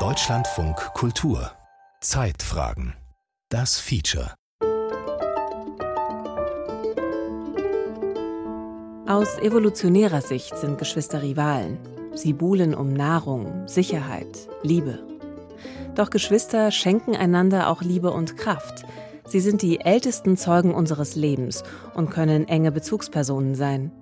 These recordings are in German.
Deutschlandfunk Kultur Zeitfragen Das Feature Aus evolutionärer Sicht sind Geschwister Rivalen. Sie buhlen um Nahrung, Sicherheit, Liebe. Doch Geschwister schenken einander auch Liebe und Kraft. Sie sind die ältesten Zeugen unseres Lebens und können enge Bezugspersonen sein.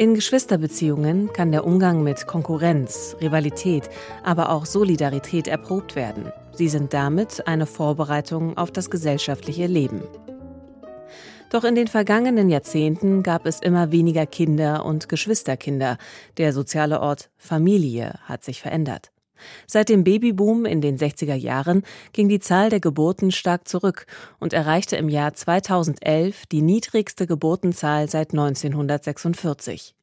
In Geschwisterbeziehungen kann der Umgang mit Konkurrenz, Rivalität, aber auch Solidarität erprobt werden. Sie sind damit eine Vorbereitung auf das gesellschaftliche Leben. Doch in den vergangenen Jahrzehnten gab es immer weniger Kinder und Geschwisterkinder. Der soziale Ort Familie hat sich verändert. Seit dem Babyboom in den 60er Jahren ging die Zahl der Geburten stark zurück und erreichte im Jahr 2011 die niedrigste Geburtenzahl seit 1946.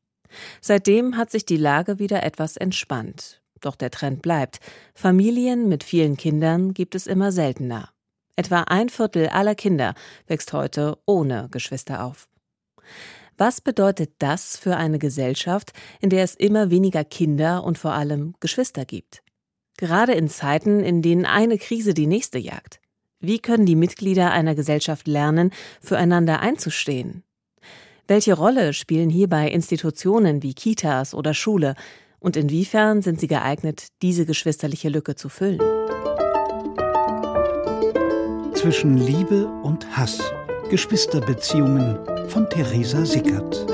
Seitdem hat sich die Lage wieder etwas entspannt. Doch der Trend bleibt. Familien mit vielen Kindern gibt es immer seltener. Etwa ein Viertel aller Kinder wächst heute ohne Geschwister auf. Was bedeutet das für eine Gesellschaft, in der es immer weniger Kinder und vor allem Geschwister gibt? Gerade in Zeiten, in denen eine Krise die nächste jagt. Wie können die Mitglieder einer Gesellschaft lernen, füreinander einzustehen? Welche Rolle spielen hierbei Institutionen wie Kitas oder Schule? Und inwiefern sind sie geeignet, diese geschwisterliche Lücke zu füllen? zwischen Liebe und Hass. Geschwisterbeziehungen von Theresa Sickert.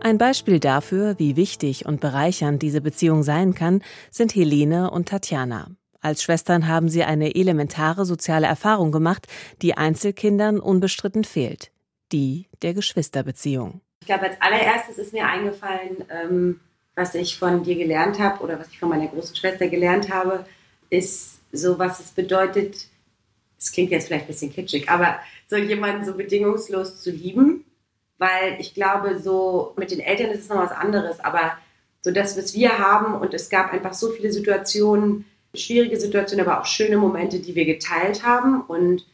Ein Beispiel dafür, wie wichtig und bereichernd diese Beziehung sein kann, sind Helene und Tatjana. Als Schwestern haben sie eine elementare soziale Erfahrung gemacht, die Einzelkindern unbestritten fehlt. Die der Geschwisterbeziehung. Ich glaube, als allererstes ist mir eingefallen, ähm, was ich von dir gelernt habe oder was ich von meiner großen Schwester gelernt habe, ist so, was es bedeutet, das klingt jetzt vielleicht ein bisschen kitschig, aber so jemanden so bedingungslos zu lieben, weil ich glaube, so mit den Eltern ist es noch was anderes, aber so das, was wir haben und es gab einfach so viele Situationen, schwierige Situationen, aber auch schöne Momente, die wir geteilt haben und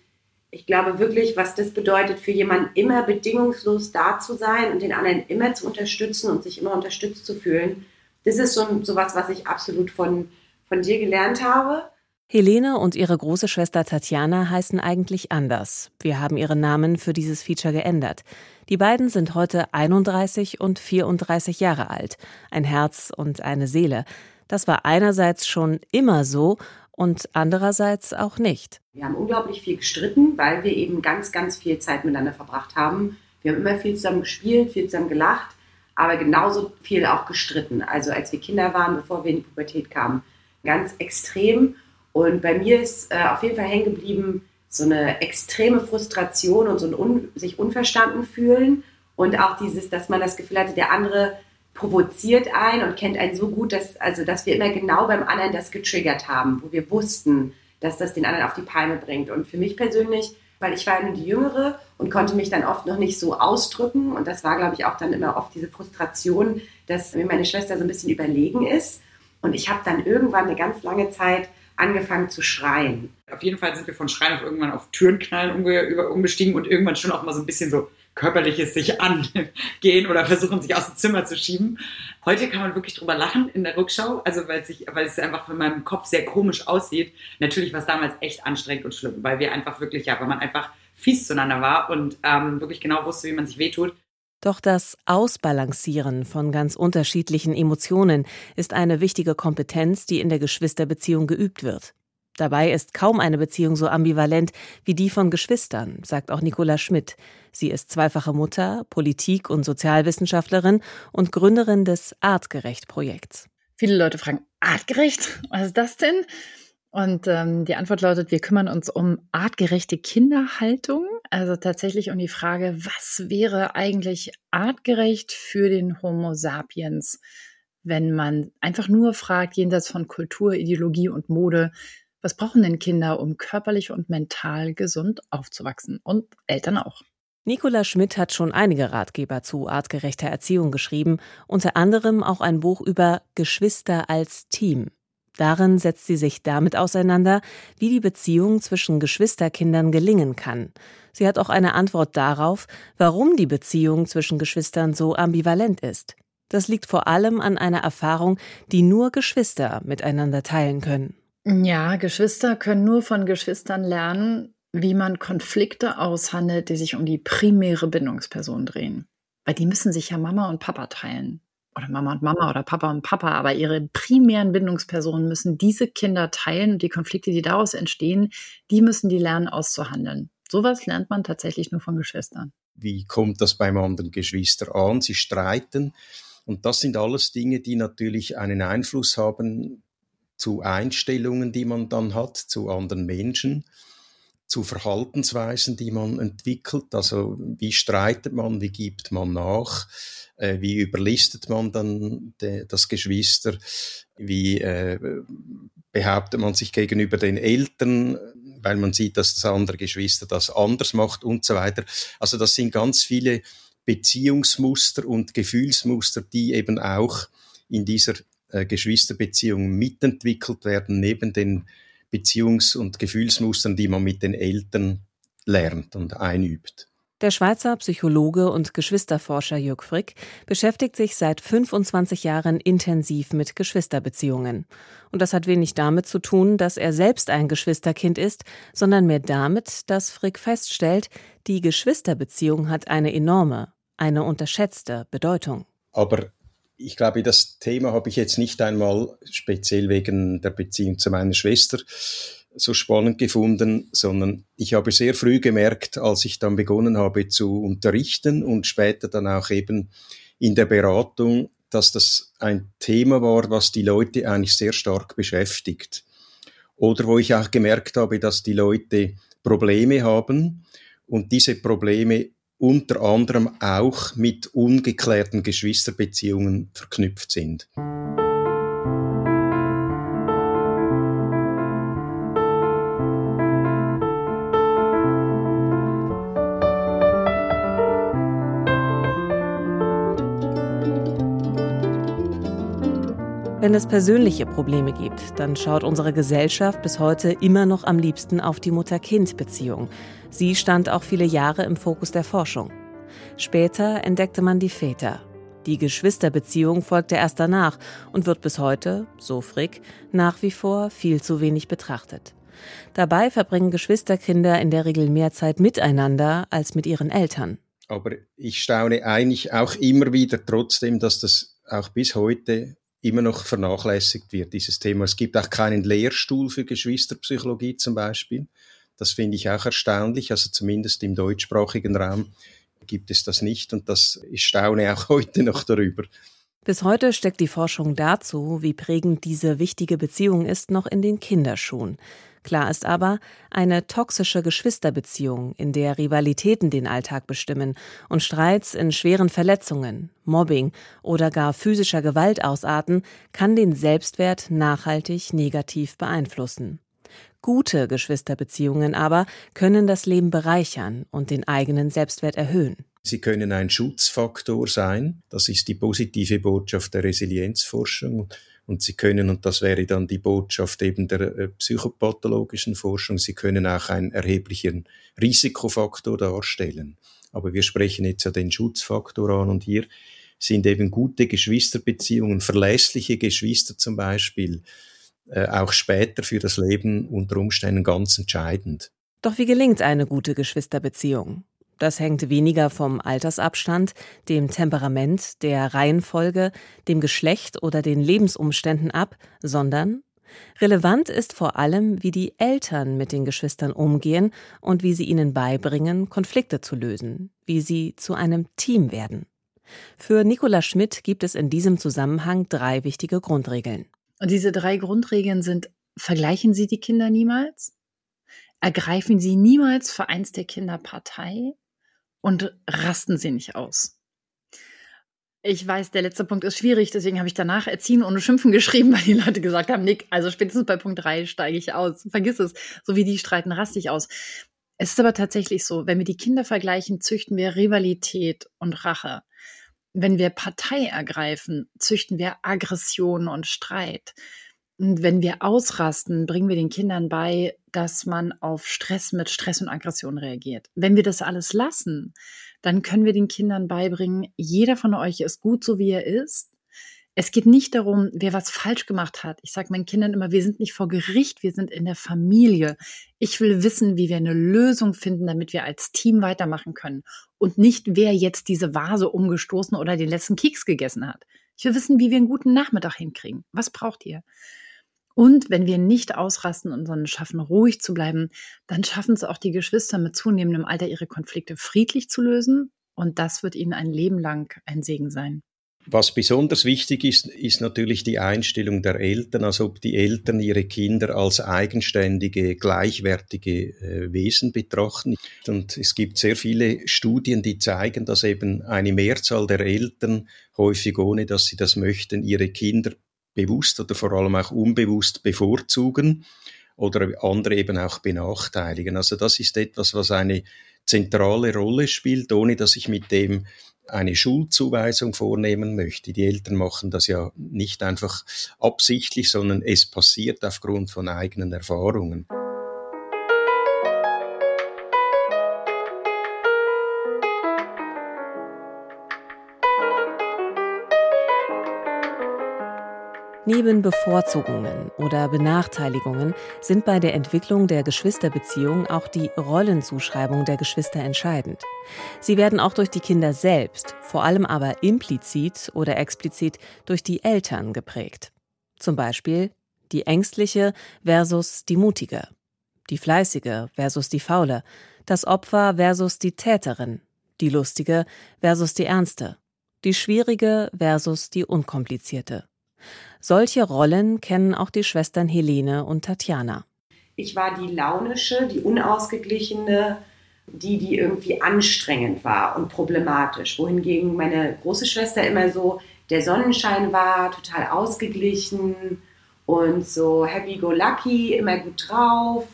ich glaube wirklich, was das bedeutet für jemanden, immer bedingungslos da zu sein und den anderen immer zu unterstützen und sich immer unterstützt zu fühlen, das ist so, so was, was ich absolut von, von dir gelernt habe. Helene und ihre große Schwester Tatjana heißen eigentlich anders. Wir haben ihren Namen für dieses Feature geändert. Die beiden sind heute 31 und 34 Jahre alt. Ein Herz und eine Seele. Das war einerseits schon immer so und andererseits auch nicht. Wir haben unglaublich viel gestritten, weil wir eben ganz, ganz viel Zeit miteinander verbracht haben. Wir haben immer viel zusammen gespielt, viel zusammen gelacht, aber genauso viel auch gestritten. Also als wir Kinder waren, bevor wir in die Pubertät kamen. Ganz extrem. Und bei mir ist äh, auf jeden Fall hängen geblieben so eine extreme Frustration und so ein un sich unverstanden fühlen und auch dieses, dass man das Gefühl hatte, der andere provoziert einen und kennt einen so gut, dass, also, dass wir immer genau beim anderen das getriggert haben, wo wir wussten, dass das den anderen auf die Palme bringt. Und für mich persönlich, weil ich war nur die Jüngere und konnte mich dann oft noch nicht so ausdrücken und das war, glaube ich, auch dann immer oft diese Frustration, dass mir meine Schwester so ein bisschen überlegen ist. Und ich habe dann irgendwann eine ganz lange Zeit angefangen zu schreien. Auf jeden Fall sind wir von Schreien auf irgendwann auf Türenknallen umge umgestiegen und irgendwann schon auch mal so ein bisschen so körperliches sich angehen oder versuchen, sich aus dem Zimmer zu schieben. Heute kann man wirklich drüber lachen in der Rückschau, also weil, sich, weil es einfach in meinem Kopf sehr komisch aussieht. Natürlich war es damals echt anstrengend und schlimm, weil wir einfach wirklich, ja, weil man einfach fies zueinander war und ähm, wirklich genau wusste, wie man sich wehtut. Doch das Ausbalancieren von ganz unterschiedlichen Emotionen ist eine wichtige Kompetenz, die in der Geschwisterbeziehung geübt wird. Dabei ist kaum eine Beziehung so ambivalent wie die von Geschwistern, sagt auch Nicola Schmidt. Sie ist zweifache Mutter, Politik- und Sozialwissenschaftlerin und Gründerin des Artgerecht-Projekts. Viele Leute fragen, artgerecht? Was ist das denn? Und ähm, die Antwort lautet, wir kümmern uns um artgerechte Kinderhaltung. Also tatsächlich um die Frage, was wäre eigentlich artgerecht für den Homo sapiens, wenn man einfach nur fragt, jenseits von Kultur, Ideologie und Mode, was brauchen denn Kinder, um körperlich und mental gesund aufzuwachsen? Und Eltern auch. Nicola Schmidt hat schon einige Ratgeber zu artgerechter Erziehung geschrieben, unter anderem auch ein Buch über Geschwister als Team. Darin setzt sie sich damit auseinander, wie die Beziehung zwischen Geschwisterkindern gelingen kann. Sie hat auch eine Antwort darauf, warum die Beziehung zwischen Geschwistern so ambivalent ist. Das liegt vor allem an einer Erfahrung, die nur Geschwister miteinander teilen können. Ja, Geschwister können nur von Geschwistern lernen, wie man Konflikte aushandelt, die sich um die primäre Bindungsperson drehen. Weil die müssen sich ja Mama und Papa teilen. Oder Mama und Mama oder Papa und Papa. Aber ihre primären Bindungspersonen müssen diese Kinder teilen und die Konflikte, die daraus entstehen, die müssen die lernen auszuhandeln. Sowas lernt man tatsächlich nur von Geschwistern. Wie kommt das beim anderen Geschwister an? Sie streiten. Und das sind alles Dinge, die natürlich einen Einfluss haben zu Einstellungen, die man dann hat, zu anderen Menschen zu Verhaltensweisen, die man entwickelt. Also wie streitet man, wie gibt man nach, äh, wie überlistet man dann de, das Geschwister, wie äh, behauptet man sich gegenüber den Eltern, weil man sieht, dass das andere Geschwister das anders macht und so weiter. Also das sind ganz viele Beziehungsmuster und Gefühlsmuster, die eben auch in dieser äh, Geschwisterbeziehung mitentwickelt werden, neben den Beziehungs- und Gefühlsmustern, die man mit den Eltern lernt und einübt. Der Schweizer Psychologe und Geschwisterforscher Jörg Frick beschäftigt sich seit 25 Jahren intensiv mit Geschwisterbeziehungen. Und das hat wenig damit zu tun, dass er selbst ein Geschwisterkind ist, sondern mehr damit, dass Frick feststellt, die Geschwisterbeziehung hat eine enorme, eine unterschätzte Bedeutung. Aber ich glaube, das Thema habe ich jetzt nicht einmal speziell wegen der Beziehung zu meiner Schwester so spannend gefunden, sondern ich habe sehr früh gemerkt, als ich dann begonnen habe zu unterrichten und später dann auch eben in der Beratung, dass das ein Thema war, was die Leute eigentlich sehr stark beschäftigt. Oder wo ich auch gemerkt habe, dass die Leute Probleme haben und diese Probleme unter anderem auch mit ungeklärten Geschwisterbeziehungen verknüpft sind. Wenn es persönliche Probleme gibt, dann schaut unsere Gesellschaft bis heute immer noch am liebsten auf die Mutter-Kind-Beziehung. Sie stand auch viele Jahre im Fokus der Forschung. Später entdeckte man die Väter. Die Geschwisterbeziehung folgte erst danach und wird bis heute, so Frick, nach wie vor viel zu wenig betrachtet. Dabei verbringen Geschwisterkinder in der Regel mehr Zeit miteinander als mit ihren Eltern. Aber ich staune eigentlich auch immer wieder trotzdem, dass das auch bis heute immer noch vernachlässigt wird, dieses Thema. Es gibt auch keinen Lehrstuhl für Geschwisterpsychologie zum Beispiel. Das finde ich auch erstaunlich, also zumindest im deutschsprachigen Raum gibt es das nicht und das ich staune auch heute noch darüber. Bis heute steckt die Forschung dazu, wie prägend diese wichtige Beziehung ist, noch in den Kinderschuhen. Klar ist aber, eine toxische Geschwisterbeziehung, in der Rivalitäten den Alltag bestimmen und Streits in schweren Verletzungen, Mobbing oder gar physischer Gewalt ausarten, kann den Selbstwert nachhaltig negativ beeinflussen. Gute Geschwisterbeziehungen aber können das Leben bereichern und den eigenen Selbstwert erhöhen. Sie können ein Schutzfaktor sein. Das ist die positive Botschaft der Resilienzforschung. Und sie können, und das wäre dann die Botschaft eben der äh, psychopathologischen Forschung, sie können auch einen erheblichen Risikofaktor darstellen. Aber wir sprechen jetzt ja den Schutzfaktor an und hier sind eben gute Geschwisterbeziehungen, verlässliche Geschwister zum Beispiel, äh, auch später für das Leben unter Umständen ganz entscheidend. Doch wie gelingt eine gute Geschwisterbeziehung? Das hängt weniger vom Altersabstand, dem Temperament, der Reihenfolge, dem Geschlecht oder den Lebensumständen ab, sondern relevant ist vor allem, wie die Eltern mit den Geschwistern umgehen und wie sie ihnen beibringen, Konflikte zu lösen, wie sie zu einem Team werden. Für Nicola Schmidt gibt es in diesem Zusammenhang drei wichtige Grundregeln. Und diese drei Grundregeln sind, vergleichen Sie die Kinder niemals, ergreifen Sie niemals für eins der Kinder Partei und rasten sie nicht aus. Ich weiß, der letzte Punkt ist schwierig, deswegen habe ich danach Erziehen ohne Schimpfen geschrieben, weil die Leute gesagt haben, Nick, also spätestens bei Punkt 3 steige ich aus. Vergiss es. So wie die streiten, raste ich aus. Es ist aber tatsächlich so, wenn wir die Kinder vergleichen, züchten wir Rivalität und Rache. Wenn wir Partei ergreifen, züchten wir Aggression und Streit. Und wenn wir ausrasten, bringen wir den Kindern bei, dass man auf Stress mit Stress und Aggression reagiert. Wenn wir das alles lassen, dann können wir den Kindern beibringen, jeder von euch ist gut so wie er ist. Es geht nicht darum, wer was falsch gemacht hat. Ich sage meinen Kindern immer, wir sind nicht vor Gericht, wir sind in der Familie. Ich will wissen, wie wir eine Lösung finden, damit wir als Team weitermachen können. Und nicht, wer jetzt diese Vase umgestoßen oder den letzten Keks gegessen hat. Ich will wissen, wie wir einen guten Nachmittag hinkriegen. Was braucht ihr? Und wenn wir nicht ausrasten und sondern schaffen, ruhig zu bleiben, dann schaffen es auch die Geschwister mit zunehmendem Alter, ihre Konflikte friedlich zu lösen. Und das wird ihnen ein Leben lang ein Segen sein. Was besonders wichtig ist, ist natürlich die Einstellung der Eltern, als ob die Eltern ihre Kinder als eigenständige, gleichwertige äh, Wesen betrachten. Und es gibt sehr viele Studien, die zeigen, dass eben eine Mehrzahl der Eltern häufig ohne, dass sie das möchten, ihre Kinder bewusst oder vor allem auch unbewusst bevorzugen oder andere eben auch benachteiligen. Also das ist etwas, was eine zentrale Rolle spielt, ohne dass ich mit dem eine Schulzuweisung vornehmen möchte. Die Eltern machen das ja nicht einfach absichtlich, sondern es passiert aufgrund von eigenen Erfahrungen. Neben Bevorzugungen oder Benachteiligungen sind bei der Entwicklung der Geschwisterbeziehung auch die Rollenzuschreibung der Geschwister entscheidend. Sie werden auch durch die Kinder selbst, vor allem aber implizit oder explizit durch die Eltern geprägt. Zum Beispiel die Ängstliche versus die Mutige, die Fleißige versus die Faule, das Opfer versus die Täterin, die Lustige versus die Ernste, die Schwierige versus die Unkomplizierte. Solche Rollen kennen auch die Schwestern Helene und Tatjana. Ich war die launische, die unausgeglichene, die, die irgendwie anstrengend war und problematisch. Wohingegen meine große Schwester immer so der Sonnenschein war, total ausgeglichen und so happy-go-lucky, immer gut drauf.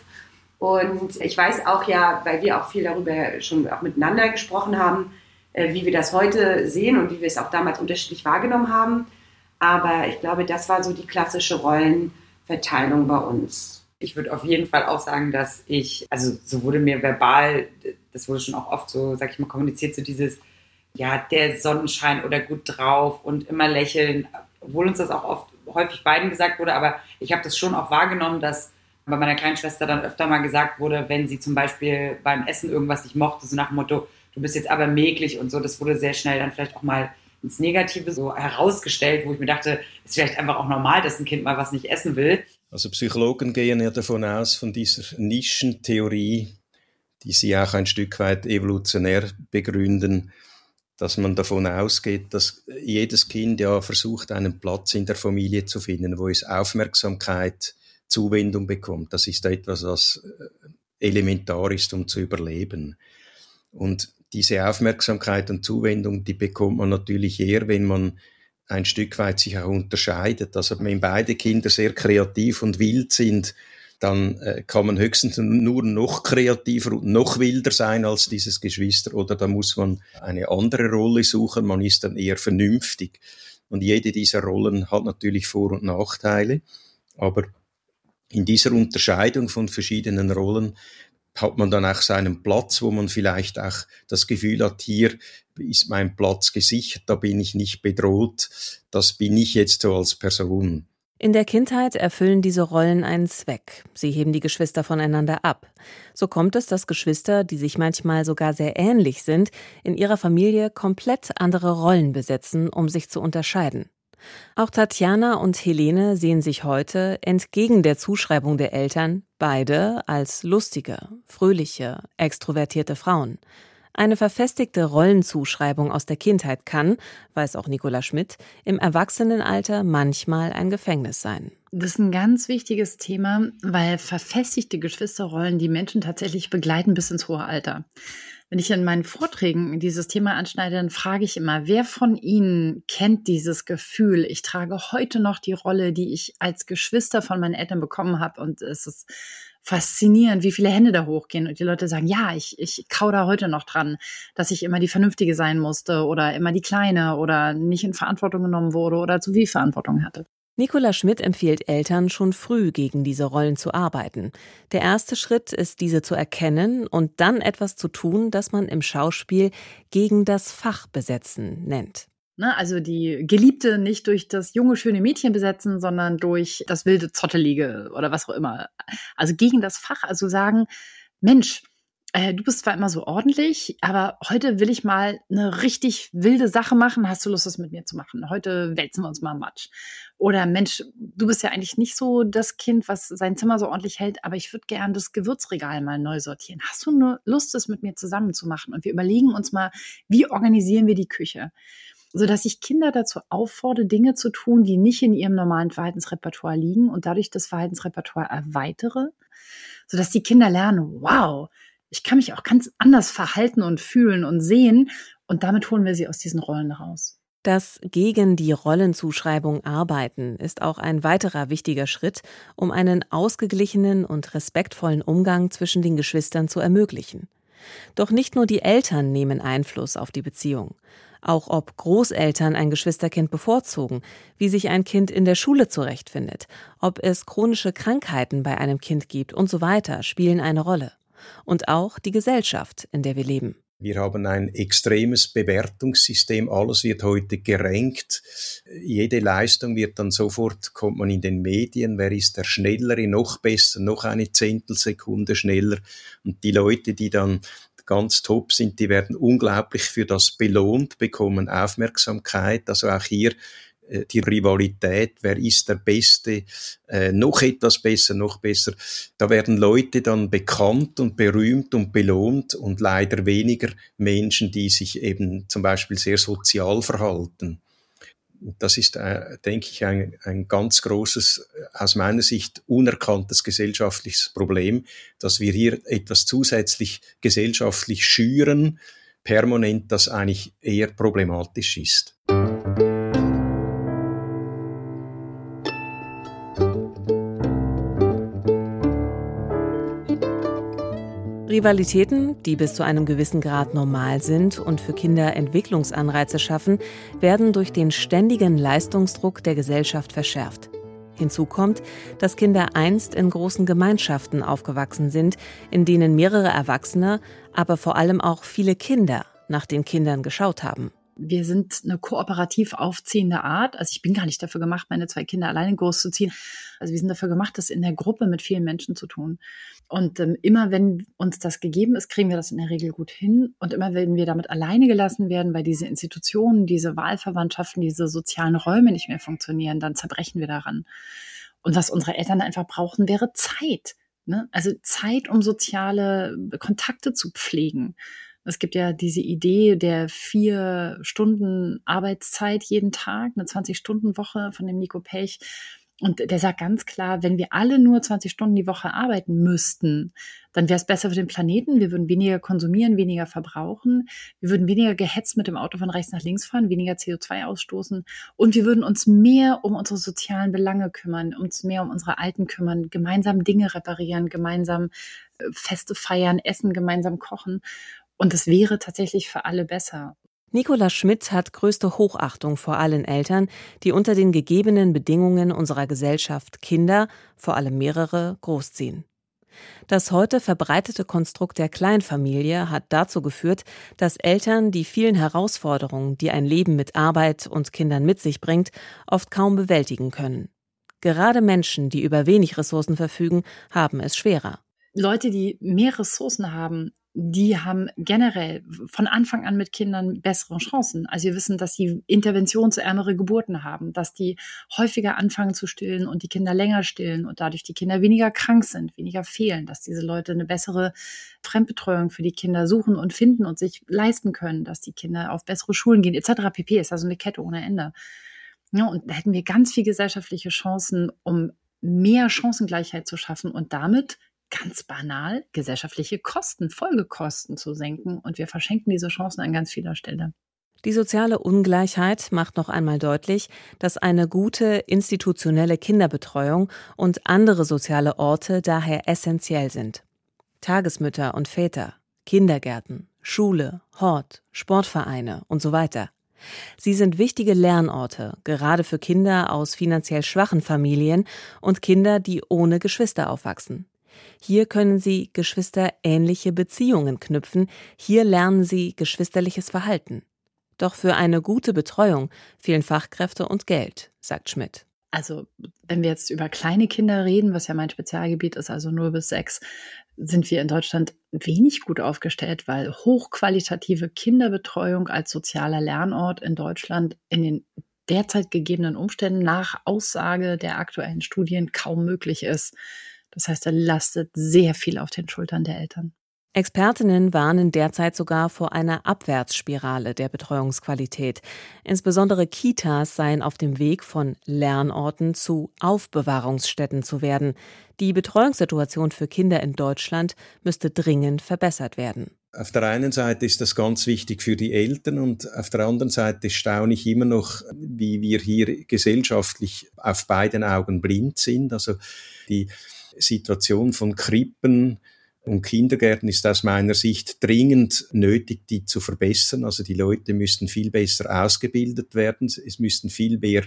Und ich weiß auch ja, weil wir auch viel darüber schon auch miteinander gesprochen haben, äh, wie wir das heute sehen und wie wir es auch damals unterschiedlich wahrgenommen haben, aber ich glaube, das war so die klassische Rollenverteilung bei uns. Ich würde auf jeden Fall auch sagen, dass ich, also so wurde mir verbal, das wurde schon auch oft so, sag ich mal, kommuniziert, so dieses, ja, der Sonnenschein oder gut drauf und immer lächeln, obwohl uns das auch oft häufig beiden gesagt wurde, aber ich habe das schon auch wahrgenommen, dass bei meiner kleinen Schwester dann öfter mal gesagt wurde, wenn sie zum Beispiel beim Essen irgendwas nicht mochte, so nach dem Motto, du bist jetzt aber mäglich und so, das wurde sehr schnell dann vielleicht auch mal ins Negative so herausgestellt, wo ich mir dachte, ist vielleicht einfach auch normal, dass ein Kind mal was nicht essen will. Also Psychologen gehen ja davon aus, von dieser Nischentheorie, die sie auch ein Stück weit evolutionär begründen, dass man davon ausgeht, dass jedes Kind ja versucht, einen Platz in der Familie zu finden, wo es Aufmerksamkeit, Zuwendung bekommt. Das ist etwas, was äh, elementar ist, um zu überleben. Und diese Aufmerksamkeit und Zuwendung, die bekommt man natürlich eher, wenn man ein Stück weit sich auch unterscheidet. Also wenn beide Kinder sehr kreativ und wild sind, dann äh, kann man höchstens nur noch kreativer und noch wilder sein als dieses Geschwister oder da muss man eine andere Rolle suchen, man ist dann eher vernünftig. Und jede dieser Rollen hat natürlich Vor- und Nachteile, aber in dieser Unterscheidung von verschiedenen Rollen hat man dann auch seinen Platz, wo man vielleicht auch das Gefühl hat, hier ist mein Platz gesichert, da bin ich nicht bedroht, das bin ich jetzt so als Person. In der Kindheit erfüllen diese Rollen einen Zweck. Sie heben die Geschwister voneinander ab. So kommt es, dass Geschwister, die sich manchmal sogar sehr ähnlich sind, in ihrer Familie komplett andere Rollen besetzen, um sich zu unterscheiden. Auch Tatjana und Helene sehen sich heute, entgegen der Zuschreibung der Eltern, beide als lustige, fröhliche, extrovertierte Frauen. Eine verfestigte Rollenzuschreibung aus der Kindheit kann, weiß auch Nicola Schmidt, im Erwachsenenalter manchmal ein Gefängnis sein. Das ist ein ganz wichtiges Thema, weil verfestigte Geschwisterrollen die Menschen tatsächlich begleiten bis ins hohe Alter. Wenn ich in meinen Vorträgen dieses Thema anschneide, dann frage ich immer, wer von Ihnen kennt dieses Gefühl? Ich trage heute noch die Rolle, die ich als Geschwister von meinen Eltern bekommen habe und es ist faszinierend, wie viele Hände da hochgehen und die Leute sagen, ja, ich, ich kau da heute noch dran, dass ich immer die Vernünftige sein musste oder immer die Kleine oder nicht in Verantwortung genommen wurde oder zu viel Verantwortung hatte. Nicola Schmidt empfiehlt Eltern schon früh gegen diese Rollen zu arbeiten. Der erste Schritt ist, diese zu erkennen und dann etwas zu tun, das man im Schauspiel gegen das Fach besetzen nennt. Ne, also die Geliebte nicht durch das junge, schöne Mädchen besetzen, sondern durch das wilde, zottelige oder was auch immer. Also gegen das Fach, also sagen, Mensch, äh, du bist zwar immer so ordentlich, aber heute will ich mal eine richtig wilde Sache machen. Hast du Lust, das mit mir zu machen? Heute wälzen wir uns mal Matsch. Oder Mensch, du bist ja eigentlich nicht so das Kind, was sein Zimmer so ordentlich hält, aber ich würde gerne das Gewürzregal mal neu sortieren. Hast du nur Lust, das mit mir zusammen zu machen? Und wir überlegen uns mal, wie organisieren wir die Küche? sodass ich Kinder dazu auffordere, Dinge zu tun, die nicht in ihrem normalen Verhaltensrepertoire liegen und dadurch das Verhaltensrepertoire erweitere, sodass die Kinder lernen, wow, ich kann mich auch ganz anders verhalten und fühlen und sehen. Und damit holen wir sie aus diesen Rollen raus. Das gegen die Rollenzuschreibung arbeiten ist auch ein weiterer wichtiger Schritt, um einen ausgeglichenen und respektvollen Umgang zwischen den Geschwistern zu ermöglichen. Doch nicht nur die Eltern nehmen Einfluss auf die Beziehung. Auch ob Großeltern ein Geschwisterkind bevorzugen, wie sich ein Kind in der Schule zurechtfindet, ob es chronische Krankheiten bei einem Kind gibt und so weiter, spielen eine Rolle und auch die Gesellschaft, in der wir leben. Wir haben ein extremes Bewertungssystem. Alles wird heute gerenkt. Jede Leistung wird dann sofort, kommt man in den Medien. Wer ist der Schnellere? Noch besser, noch eine Zehntelsekunde schneller. Und die Leute, die dann ganz top sind, die werden unglaublich für das belohnt, bekommen Aufmerksamkeit. Also auch hier die Rivalität, wer ist der Beste, äh, noch etwas besser, noch besser. Da werden Leute dann bekannt und berühmt und belohnt und leider weniger Menschen, die sich eben zum Beispiel sehr sozial verhalten. Das ist, äh, denke ich, ein, ein ganz großes, aus meiner Sicht unerkanntes gesellschaftliches Problem, dass wir hier etwas zusätzlich gesellschaftlich schüren, permanent, das eigentlich eher problematisch ist. Rivalitäten, die bis zu einem gewissen Grad normal sind und für Kinder Entwicklungsanreize schaffen, werden durch den ständigen Leistungsdruck der Gesellschaft verschärft. Hinzu kommt, dass Kinder einst in großen Gemeinschaften aufgewachsen sind, in denen mehrere Erwachsene, aber vor allem auch viele Kinder nach den Kindern geschaut haben wir sind eine kooperativ aufziehende Art. Also ich bin gar nicht dafür gemacht, meine zwei Kinder alleine großzuziehen. Also wir sind dafür gemacht, das in der Gruppe mit vielen Menschen zu tun. Und ähm, immer wenn uns das gegeben ist, kriegen wir das in der Regel gut hin. Und immer wenn wir damit alleine gelassen werden, weil diese Institutionen, diese Wahlverwandtschaften, diese sozialen Räume nicht mehr funktionieren, dann zerbrechen wir daran. Und was unsere Eltern einfach brauchen, wäre Zeit. Ne? Also Zeit, um soziale Kontakte zu pflegen. Es gibt ja diese Idee der vier Stunden Arbeitszeit jeden Tag, eine 20-Stunden-Woche von dem Nico Pech. Und der sagt ganz klar, wenn wir alle nur 20 Stunden die Woche arbeiten müssten, dann wäre es besser für den Planeten. Wir würden weniger konsumieren, weniger verbrauchen. Wir würden weniger gehetzt mit dem Auto von rechts nach links fahren, weniger CO2 ausstoßen. Und wir würden uns mehr um unsere sozialen Belange kümmern, uns mehr um unsere Alten kümmern, gemeinsam Dinge reparieren, gemeinsam äh, Feste feiern, essen, gemeinsam kochen. Und es wäre tatsächlich für alle besser. Nicola Schmidt hat größte Hochachtung vor allen Eltern, die unter den gegebenen Bedingungen unserer Gesellschaft Kinder, vor allem mehrere, großziehen. Das heute verbreitete Konstrukt der Kleinfamilie hat dazu geführt, dass Eltern die vielen Herausforderungen, die ein Leben mit Arbeit und Kindern mit sich bringt, oft kaum bewältigen können. Gerade Menschen, die über wenig Ressourcen verfügen, haben es schwerer. Leute, die mehr Ressourcen haben, die haben generell von Anfang an mit Kindern bessere Chancen. Also wir wissen, dass sie interventionsärmere Geburten haben, dass die häufiger anfangen zu stillen und die Kinder länger stillen und dadurch die Kinder weniger krank sind, weniger fehlen, dass diese Leute eine bessere Fremdbetreuung für die Kinder suchen und finden und sich leisten können, dass die Kinder auf bessere Schulen gehen, etc. pp. ist also eine Kette ohne Ende. Ja, und da hätten wir ganz viel gesellschaftliche Chancen, um mehr Chancengleichheit zu schaffen und damit ganz banal gesellschaftliche Kosten, Folgekosten zu senken. Und wir verschenken diese Chancen an ganz vieler Stelle. Die soziale Ungleichheit macht noch einmal deutlich, dass eine gute institutionelle Kinderbetreuung und andere soziale Orte daher essentiell sind. Tagesmütter und Väter, Kindergärten, Schule, Hort, Sportvereine und so weiter. Sie sind wichtige Lernorte, gerade für Kinder aus finanziell schwachen Familien und Kinder, die ohne Geschwister aufwachsen. Hier können sie geschwisterähnliche Beziehungen knüpfen, hier lernen sie geschwisterliches Verhalten. Doch für eine gute Betreuung fehlen Fachkräfte und Geld, sagt Schmidt. Also, wenn wir jetzt über kleine Kinder reden, was ja mein Spezialgebiet ist, also nur bis sechs, sind wir in Deutschland wenig gut aufgestellt, weil hochqualitative Kinderbetreuung als sozialer Lernort in Deutschland in den derzeit gegebenen Umständen nach Aussage der aktuellen Studien kaum möglich ist. Das heißt, da lastet sehr viel auf den Schultern der Eltern. Expertinnen warnen derzeit sogar vor einer Abwärtsspirale der Betreuungsqualität. Insbesondere Kitas seien auf dem Weg von Lernorten zu Aufbewahrungsstätten zu werden. Die Betreuungssituation für Kinder in Deutschland müsste dringend verbessert werden. Auf der einen Seite ist das ganz wichtig für die Eltern und auf der anderen Seite staune ich immer noch, wie wir hier gesellschaftlich auf beiden Augen blind sind. Also die Situation von Krippen, und Kindergärten ist aus meiner Sicht dringend nötig, die zu verbessern. Also die Leute müssten viel besser ausgebildet werden. Es müssten viel mehr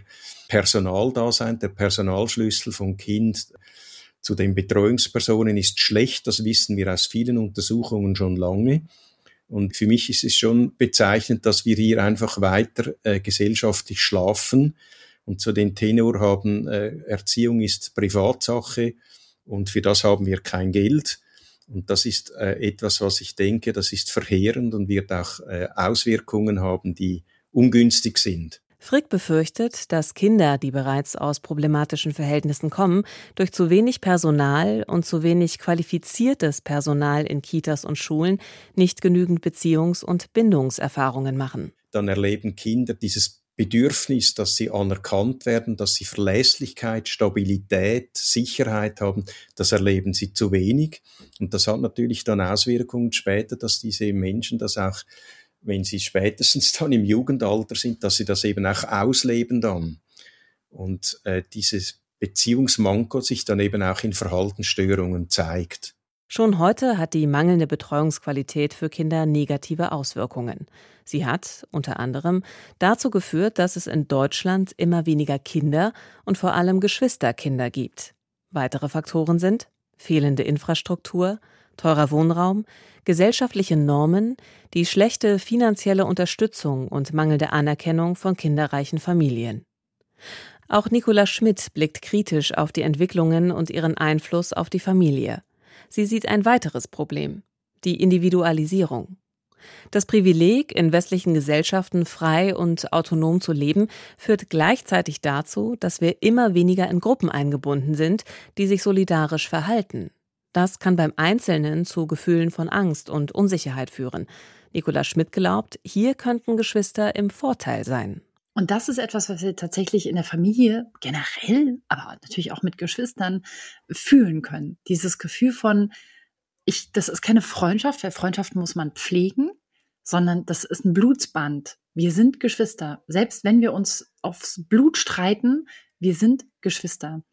Personal da sein. Der Personalschlüssel vom Kind zu den Betreuungspersonen ist schlecht. Das wissen wir aus vielen Untersuchungen schon lange. Und für mich ist es schon bezeichnend, dass wir hier einfach weiter äh, gesellschaftlich schlafen und zu den Tenor haben, äh, Erziehung ist Privatsache und für das haben wir kein Geld. Und das ist äh, etwas, was ich denke, das ist verheerend und wird auch äh, Auswirkungen haben, die ungünstig sind. Frick befürchtet, dass Kinder, die bereits aus problematischen Verhältnissen kommen, durch zu wenig Personal und zu wenig qualifiziertes Personal in Kitas und Schulen nicht genügend Beziehungs- und Bindungserfahrungen machen. Dann erleben Kinder dieses Bedürfnis, dass sie anerkannt werden, dass sie Verlässlichkeit, Stabilität, Sicherheit haben, das erleben sie zu wenig. Und das hat natürlich dann Auswirkungen später, dass diese Menschen das auch, wenn sie spätestens dann im Jugendalter sind, dass sie das eben auch ausleben dann. Und äh, dieses Beziehungsmanko sich dann eben auch in Verhaltensstörungen zeigt. Schon heute hat die mangelnde Betreuungsqualität für Kinder negative Auswirkungen. Sie hat unter anderem dazu geführt, dass es in Deutschland immer weniger Kinder und vor allem Geschwisterkinder gibt. Weitere Faktoren sind fehlende Infrastruktur, teurer Wohnraum, gesellschaftliche Normen, die schlechte finanzielle Unterstützung und mangelnde Anerkennung von kinderreichen Familien. Auch Nicola Schmidt blickt kritisch auf die Entwicklungen und ihren Einfluss auf die Familie. Sie sieht ein weiteres Problem, die Individualisierung. Das Privileg, in westlichen Gesellschaften frei und autonom zu leben, führt gleichzeitig dazu, dass wir immer weniger in Gruppen eingebunden sind, die sich solidarisch verhalten. Das kann beim Einzelnen zu Gefühlen von Angst und Unsicherheit führen. Nicola Schmidt glaubt, hier könnten Geschwister im Vorteil sein. Und das ist etwas, was wir tatsächlich in der Familie generell, aber natürlich auch mit Geschwistern fühlen können. Dieses Gefühl von, ich, das ist keine Freundschaft, weil Freundschaft muss man pflegen, sondern das ist ein Blutsband. Wir sind Geschwister. Selbst wenn wir uns aufs Blut streiten, wir sind Geschwister.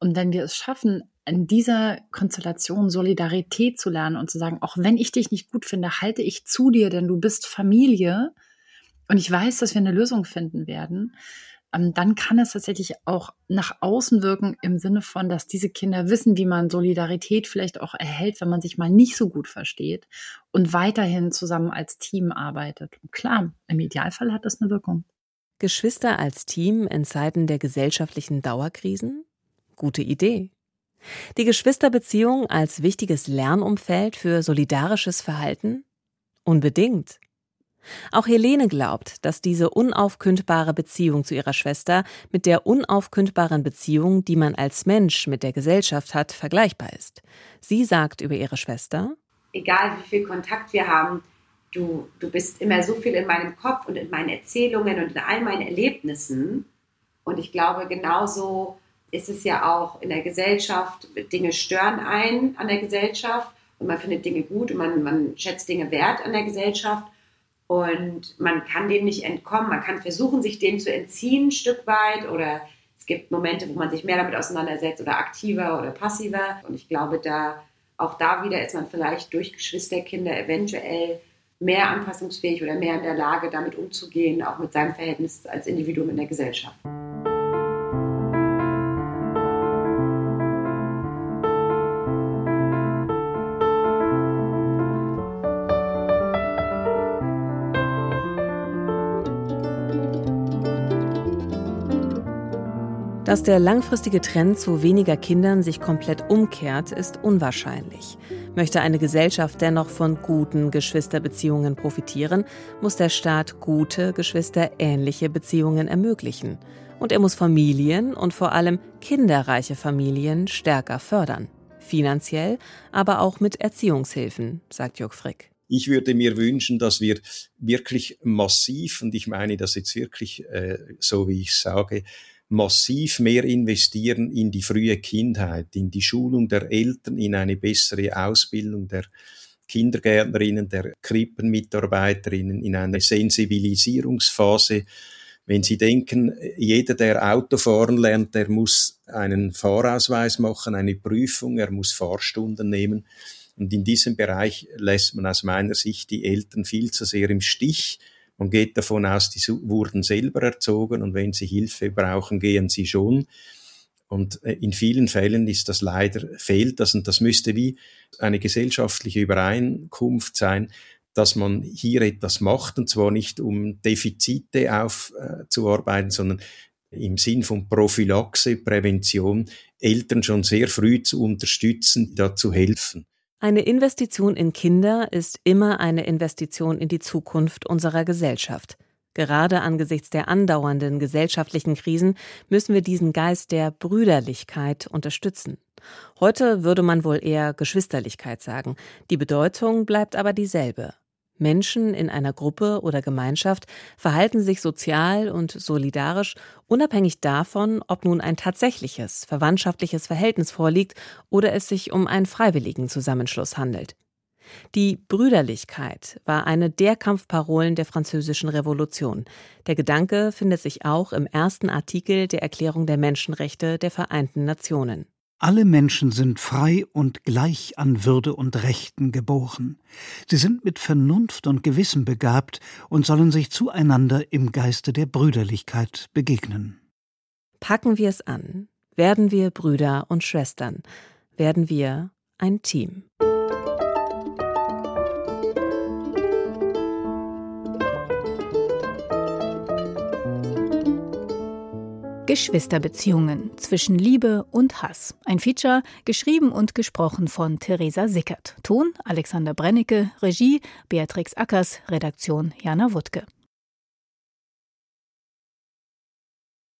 Und wenn wir es schaffen, in dieser Konstellation Solidarität zu lernen und zu sagen, auch wenn ich dich nicht gut finde, halte ich zu dir, denn du bist Familie, und ich weiß, dass wir eine Lösung finden werden, ähm, dann kann es tatsächlich auch nach außen wirken im Sinne von, dass diese Kinder wissen, wie man Solidarität vielleicht auch erhält, wenn man sich mal nicht so gut versteht und weiterhin zusammen als Team arbeitet. Und klar, im Idealfall hat das eine Wirkung. Geschwister als Team in Zeiten der gesellschaftlichen Dauerkrisen? Gute Idee. Die Geschwisterbeziehung als wichtiges Lernumfeld für solidarisches Verhalten? Unbedingt. Auch Helene glaubt, dass diese unaufkündbare Beziehung zu ihrer Schwester mit der unaufkündbaren Beziehung, die man als Mensch mit der Gesellschaft hat, vergleichbar ist. Sie sagt über ihre Schwester, egal wie viel Kontakt wir haben, du, du bist immer so viel in meinem Kopf und in meinen Erzählungen und in all meinen Erlebnissen. Und ich glaube, genauso ist es ja auch in der Gesellschaft, Dinge stören ein an der Gesellschaft und man findet Dinge gut und man, man schätzt Dinge wert an der Gesellschaft. Und man kann dem nicht entkommen. Man kann versuchen, sich dem zu entziehen, ein Stück weit. Oder es gibt Momente, wo man sich mehr damit auseinandersetzt oder aktiver oder passiver. Und ich glaube, da auch da wieder ist man vielleicht durch Geschwisterkinder eventuell mehr anpassungsfähig oder mehr in der Lage, damit umzugehen, auch mit seinem Verhältnis als Individuum in der Gesellschaft. Dass der langfristige Trend zu weniger Kindern sich komplett umkehrt, ist unwahrscheinlich. Möchte eine Gesellschaft dennoch von guten Geschwisterbeziehungen profitieren, muss der Staat gute, geschwisterähnliche Beziehungen ermöglichen. Und er muss Familien und vor allem kinderreiche Familien stärker fördern. Finanziell, aber auch mit Erziehungshilfen, sagt Jörg Frick. Ich würde mir wünschen, dass wir wirklich massiv, und ich meine das jetzt wirklich äh, so, wie ich sage, massiv mehr investieren in die frühe Kindheit, in die Schulung der Eltern, in eine bessere Ausbildung der Kindergärtnerinnen, der Krippenmitarbeiterinnen, in eine Sensibilisierungsphase. Wenn Sie denken, jeder, der Auto fahren lernt, der muss einen Fahrausweis machen, eine Prüfung, er muss Fahrstunden nehmen. Und in diesem Bereich lässt man aus meiner Sicht die Eltern viel zu sehr im Stich. Man geht davon aus, die wurden selber erzogen und wenn sie Hilfe brauchen, gehen sie schon. Und äh, in vielen Fällen ist das leider, fehlt das und das müsste wie eine gesellschaftliche Übereinkunft sein, dass man hier etwas macht und zwar nicht um Defizite aufzuarbeiten, sondern im Sinn von Prophylaxe, Prävention, Eltern schon sehr früh zu unterstützen, da zu helfen. Eine Investition in Kinder ist immer eine Investition in die Zukunft unserer Gesellschaft. Gerade angesichts der andauernden gesellschaftlichen Krisen müssen wir diesen Geist der Brüderlichkeit unterstützen. Heute würde man wohl eher Geschwisterlichkeit sagen. Die Bedeutung bleibt aber dieselbe. Menschen in einer Gruppe oder Gemeinschaft verhalten sich sozial und solidarisch, unabhängig davon, ob nun ein tatsächliches verwandtschaftliches Verhältnis vorliegt oder es sich um einen freiwilligen Zusammenschluss handelt. Die Brüderlichkeit war eine der Kampfparolen der französischen Revolution. Der Gedanke findet sich auch im ersten Artikel der Erklärung der Menschenrechte der Vereinten Nationen. Alle Menschen sind frei und gleich an Würde und Rechten geboren. Sie sind mit Vernunft und Gewissen begabt und sollen sich zueinander im Geiste der Brüderlichkeit begegnen. Packen wir es an, werden wir Brüder und Schwestern, werden wir ein Team. Geschwisterbeziehungen zwischen Liebe und Hass. Ein Feature, geschrieben und gesprochen von Theresa Sickert. Ton Alexander Brennecke, Regie Beatrix Ackers, Redaktion Jana Wuttke.